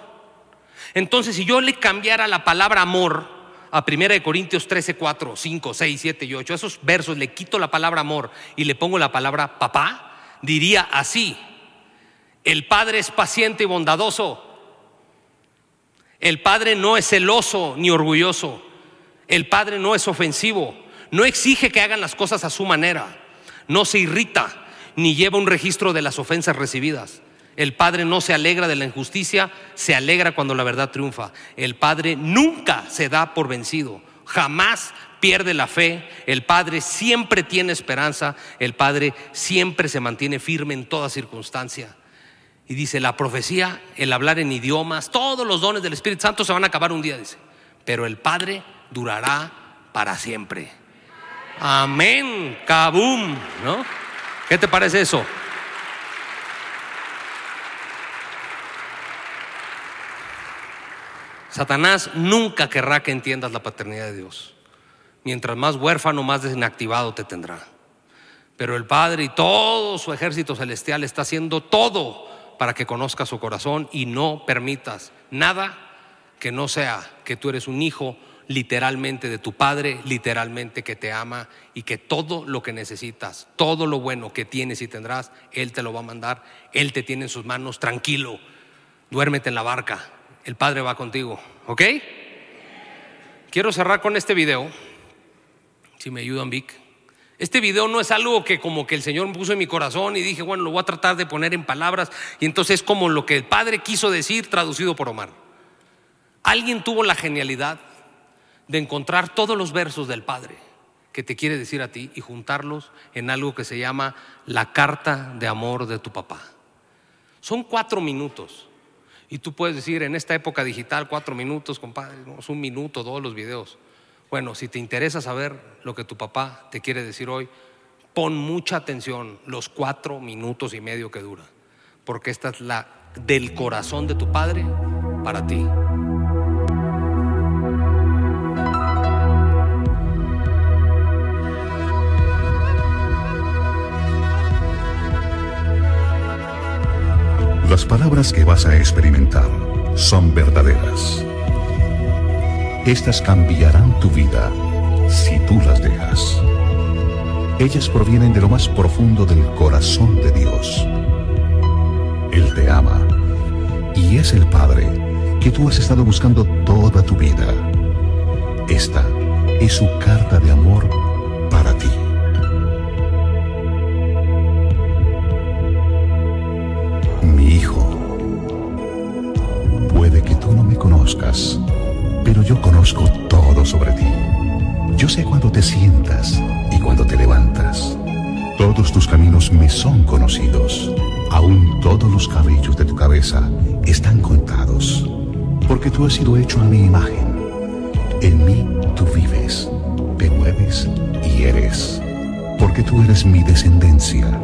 Entonces, si yo le cambiara la palabra amor a 1 Corintios 13, 4, 5, 6, 7 y 8, esos versos le quito la palabra amor y le pongo la palabra papá, diría así, el Padre es paciente y bondadoso, el Padre no es celoso ni orgulloso, el Padre no es ofensivo, no exige que hagan las cosas a su manera, no se irrita ni lleva un registro de las ofensas recibidas. El Padre no se alegra de la injusticia, se alegra cuando la verdad triunfa. El Padre nunca se da por vencido, jamás pierde la fe. El Padre siempre tiene esperanza. El Padre siempre se mantiene firme en toda circunstancia. Y dice, la profecía, el hablar en idiomas, todos los dones del Espíritu Santo se van a acabar un día, dice. Pero el Padre durará para siempre. Amén, kabum, ¿no? ¿Qué te parece eso? Satanás nunca querrá que entiendas la paternidad de Dios. Mientras más huérfano, más desactivado te tendrá. Pero el Padre y todo su ejército celestial está haciendo todo para que conozcas su corazón y no permitas nada que no sea que tú eres un hijo literalmente de tu Padre, literalmente que te ama y que todo lo que necesitas, todo lo bueno que tienes y tendrás, Él te lo va a mandar, Él te tiene en sus manos, tranquilo, duérmete en la barca, el Padre va contigo, ¿ok? Quiero cerrar con este video, si me ayudan Vic. Este video no es algo que como que el Señor me puso en mi corazón y dije, bueno, lo voy a tratar de poner en palabras y entonces es como lo que el Padre quiso decir traducido por Omar. Alguien tuvo la genialidad de encontrar todos los versos del Padre que te quiere decir a ti y juntarlos en algo que se llama la carta de amor de tu papá. Son cuatro minutos. Y tú puedes decir, en esta época digital, cuatro minutos, compadre, es un minuto, todos los videos. Bueno, si te interesa saber lo que tu papá te quiere decir hoy, pon mucha atención los cuatro minutos y medio que dura, porque esta es la del corazón de tu padre para ti. Las palabras que vas a experimentar son verdaderas. Estas cambiarán tu vida si tú las dejas. Ellas provienen de lo más profundo del corazón de Dios. Él te ama y es el Padre que tú has estado buscando toda tu vida. Esta es su carta de amor para ti. pero Todos tus caminos me son conocidos. Aún todos los cabellos de tu cabeza están contados, porque tú has sido hecho a mi imagen. En mí tú vives, te mueves y eres, porque tú eres mi descendencia.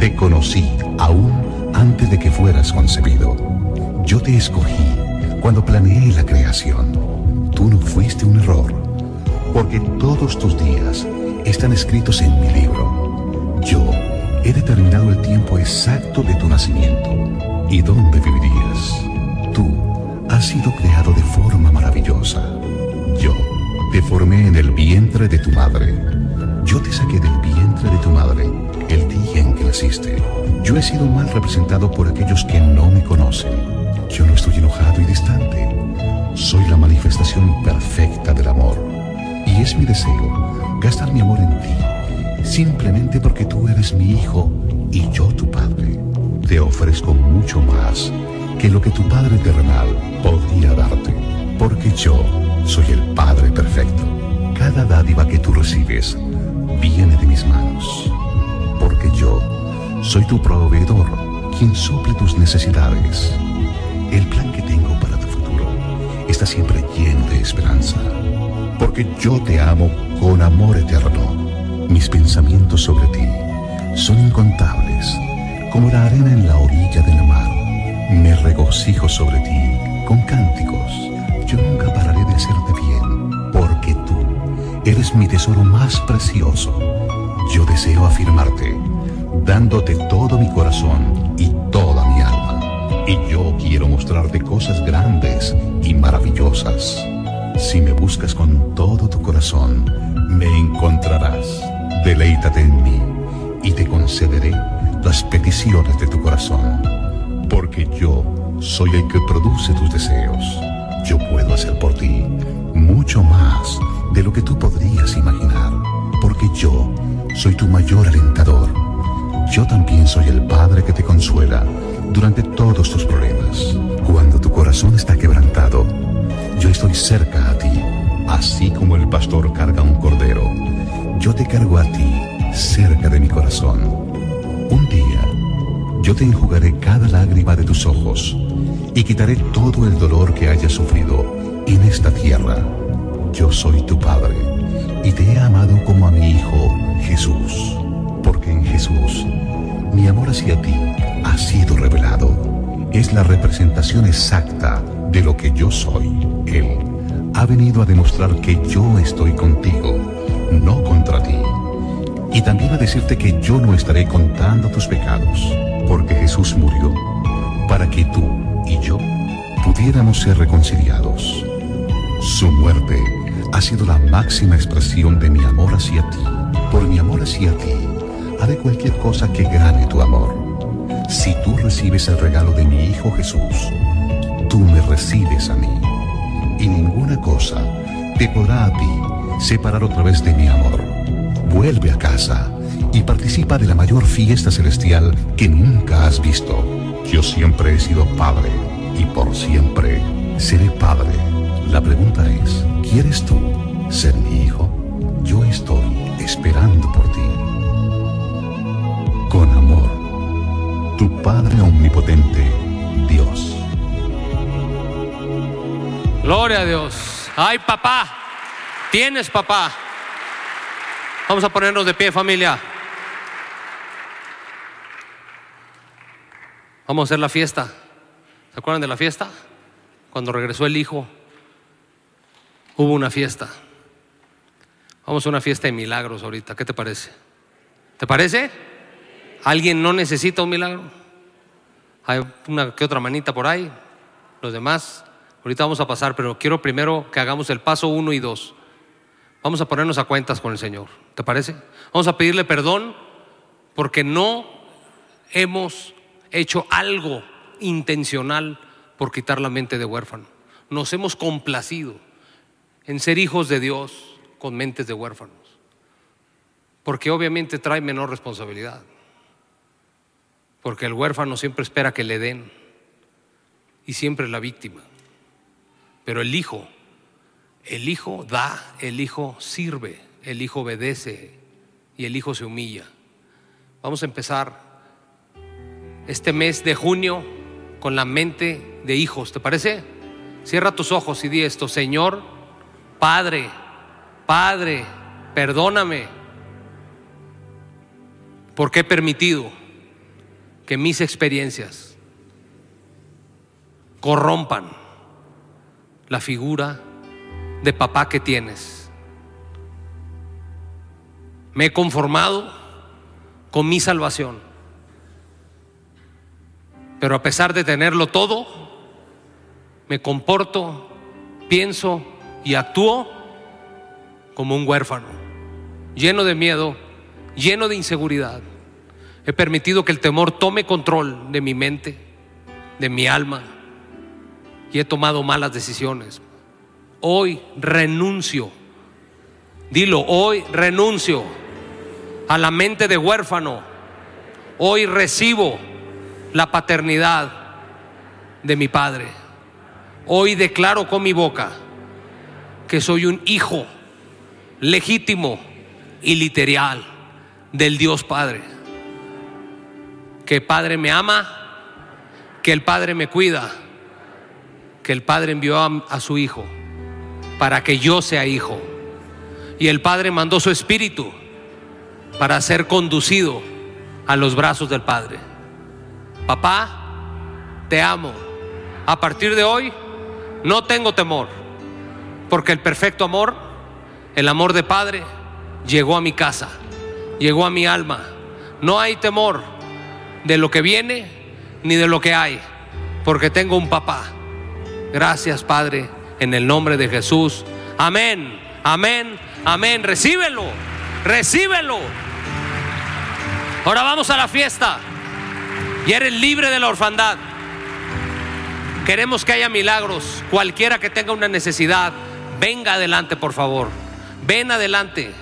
Te conocí aún antes de que fueras concebido. Yo te escogí cuando planeé la creación, tú no fuiste un error, porque todos tus días están escritos en mi libro. Yo he determinado el tiempo exacto de tu nacimiento y dónde vivirías. Tú has sido creado de forma maravillosa. Yo te formé en el vientre de tu madre. Yo te saqué del vientre de tu madre el día en que naciste. Yo he sido mal representado por aquellos que no me conocen yo no estoy enojado y distante. Soy la manifestación perfecta del amor. Y es mi deseo gastar mi amor en ti, simplemente porque tú eres mi hijo y yo tu padre. Te ofrezco mucho más que lo que tu padre terrenal podría darte, porque yo soy el Padre perfecto. Cada dádiva que tú recibes viene de mis manos, porque yo soy tu proveedor, quien suple tus necesidades el plan que tengo para tu futuro está siempre lleno de esperanza, porque yo te amo con amor eterno. Mis pensamientos sobre ti son incontables, como la arena en la orilla del mar. Me regocijo sobre ti con cánticos. Yo nunca pararé de hacerte bien, porque tú eres mi tesoro más precioso. Yo deseo afirmarte, dándote todo mi corazón y toda mi alma y yo quiero mostrarte cosas grandes y maravillosas. Si me buscas con todo tu corazón, me encontrarás. Deleítate en mí y te concederé las peticiones de tu corazón. Porque yo soy el que produce tus deseos. Yo puedo hacer por ti mucho más de lo que tú podrías imaginar. Porque yo soy tu mayor alentador. Yo también soy el Padre que te consuela durante todos tus problemas. Cuando tu corazón está quebrantado, yo estoy cerca a ti, así como el pastor carga un cordero. Yo te cargo a ti, cerca de mi corazón. Un día, yo te enjugaré cada lágrima de tus ojos y quitaré todo el dolor que hayas sufrido en esta tierra. Yo soy tu Padre y te he amado como a mi Hijo Jesús, porque en Jesús mi amor hacia ti ha sido revelado. Es la representación exacta de lo que yo soy. Él ha venido a demostrar que yo estoy contigo, no contra ti. Y también a decirte que yo no estaré contando tus pecados, porque Jesús murió para que tú y yo pudiéramos ser reconciliados. Su muerte ha sido la máxima expresión de mi amor hacia ti. Por mi amor hacia ti, haré cualquier cosa que gane tu amor. Si tú recibes el regalo de mi Hijo Jesús, tú me recibes a mí. Y ninguna cosa te podrá a ti separar otra vez de mi amor. Vuelve a casa y participa de la mayor fiesta celestial que nunca has visto. Yo siempre he sido padre y por siempre seré padre. La pregunta es, ¿quieres tú ser mi hijo? Yo estoy esperando por ti. Con amor, tu Padre Omnipotente, Dios. Gloria a Dios. Ay, papá. Tienes papá. Vamos a ponernos de pie, familia. Vamos a hacer la fiesta. ¿Se acuerdan de la fiesta? Cuando regresó el hijo, hubo una fiesta. Vamos a una fiesta de milagros ahorita. ¿Qué te parece? ¿Te parece? ¿Alguien no necesita un milagro? Hay una que otra manita por ahí. Los demás, ahorita vamos a pasar, pero quiero primero que hagamos el paso uno y dos. Vamos a ponernos a cuentas con el Señor. ¿Te parece? Vamos a pedirle perdón porque no hemos hecho algo intencional por quitar la mente de huérfano. Nos hemos complacido en ser hijos de Dios con mentes de huérfanos. Porque obviamente trae menor responsabilidad. Porque el huérfano siempre espera que le den y siempre es la víctima. Pero el hijo, el hijo da, el hijo sirve, el hijo obedece y el hijo se humilla. Vamos a empezar este mes de junio con la mente de hijos, ¿te parece? Cierra tus ojos y di esto, Señor, Padre, Padre, perdóname porque he permitido que mis experiencias corrompan la figura de papá que tienes. Me he conformado con mi salvación, pero a pesar de tenerlo todo, me comporto, pienso y actúo como un huérfano, lleno de miedo, lleno de inseguridad. He permitido que el temor tome control de mi mente, de mi alma, y he tomado malas decisiones. Hoy renuncio, dilo, hoy renuncio a la mente de huérfano. Hoy recibo la paternidad de mi Padre. Hoy declaro con mi boca que soy un hijo legítimo y literal del Dios Padre. Que el Padre me ama, que el Padre me cuida, que el Padre envió a, a, su Hijo para que yo sea hijo. Y el Padre mandó su Espíritu para ser conducido a los brazos del Padre. Papá, te amo. A partir de hoy no tengo temor, porque el perfecto amor, el amor de Padre, llegó a mi casa, llegó a mi alma. No hay temor de lo que viene ni de lo que hay, porque tengo un papá. Gracias, Padre en el nombre de Jesús. Amén, amén, amén. Recíbelo, recíbelo. Ahora vamos a la fiesta y eres libre de la orfandad. Queremos que haya milagros. Cualquiera que tenga una necesidad, venga adelante, por favor. Ven adelante.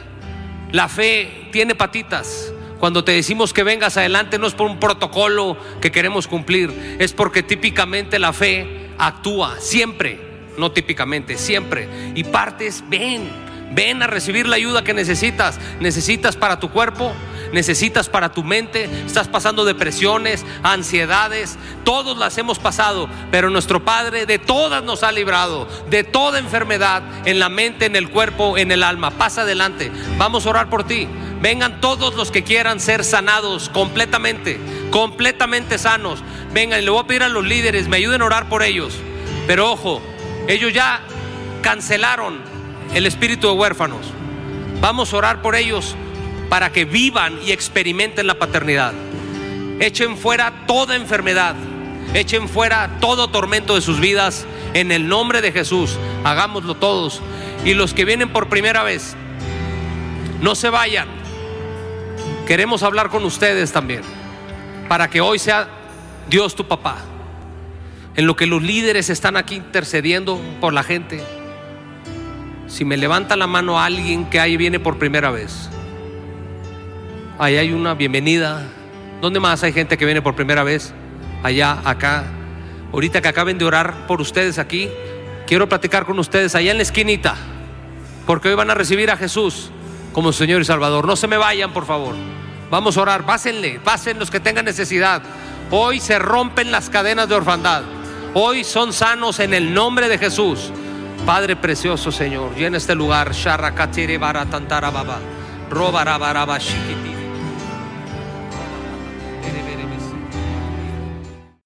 La fe tiene patitas. Cuando te decimos que vengas adelante no es por un protocolo que queremos cumplir, es porque típicamente la fe actúa siempre, no típicamente, siempre. Y partes, ven, ven a recibir la ayuda que necesitas. Necesitas para tu cuerpo, necesitas para tu mente, estás pasando depresiones, ansiedades, todos las hemos pasado, pero nuestro Padre de todas nos ha librado, de toda enfermedad en la mente, en el cuerpo, en el alma. Pasa adelante, vamos a orar por ti. Vengan todos los que quieran ser sanados completamente, completamente sanos. Vengan, y le voy a pedir a los líderes, me ayuden a orar por ellos. Pero ojo, ellos ya cancelaron el espíritu de huérfanos. Vamos a orar por ellos para que vivan y experimenten la paternidad. Echen fuera toda enfermedad, echen fuera todo tormento de sus vidas en el nombre de Jesús. Hagámoslo todos. Y los que vienen por primera vez, no se vayan Queremos hablar con ustedes también, para que hoy sea Dios tu papá. En lo que los líderes están aquí intercediendo por la gente. Si me levanta la mano alguien que ahí viene por primera vez, ahí hay una bienvenida. ¿Dónde más hay gente que viene por primera vez? Allá, acá. Ahorita que acaben de orar por ustedes aquí, quiero platicar con ustedes allá en la esquinita, porque hoy van a recibir a Jesús como Señor y Salvador. No se me vayan, por favor. Vamos a orar, pásenle, pasen los que tengan necesidad. Hoy se rompen las cadenas de orfandad. Hoy son sanos en el nombre de Jesús. Padre precioso, Señor, llena este lugar. Roba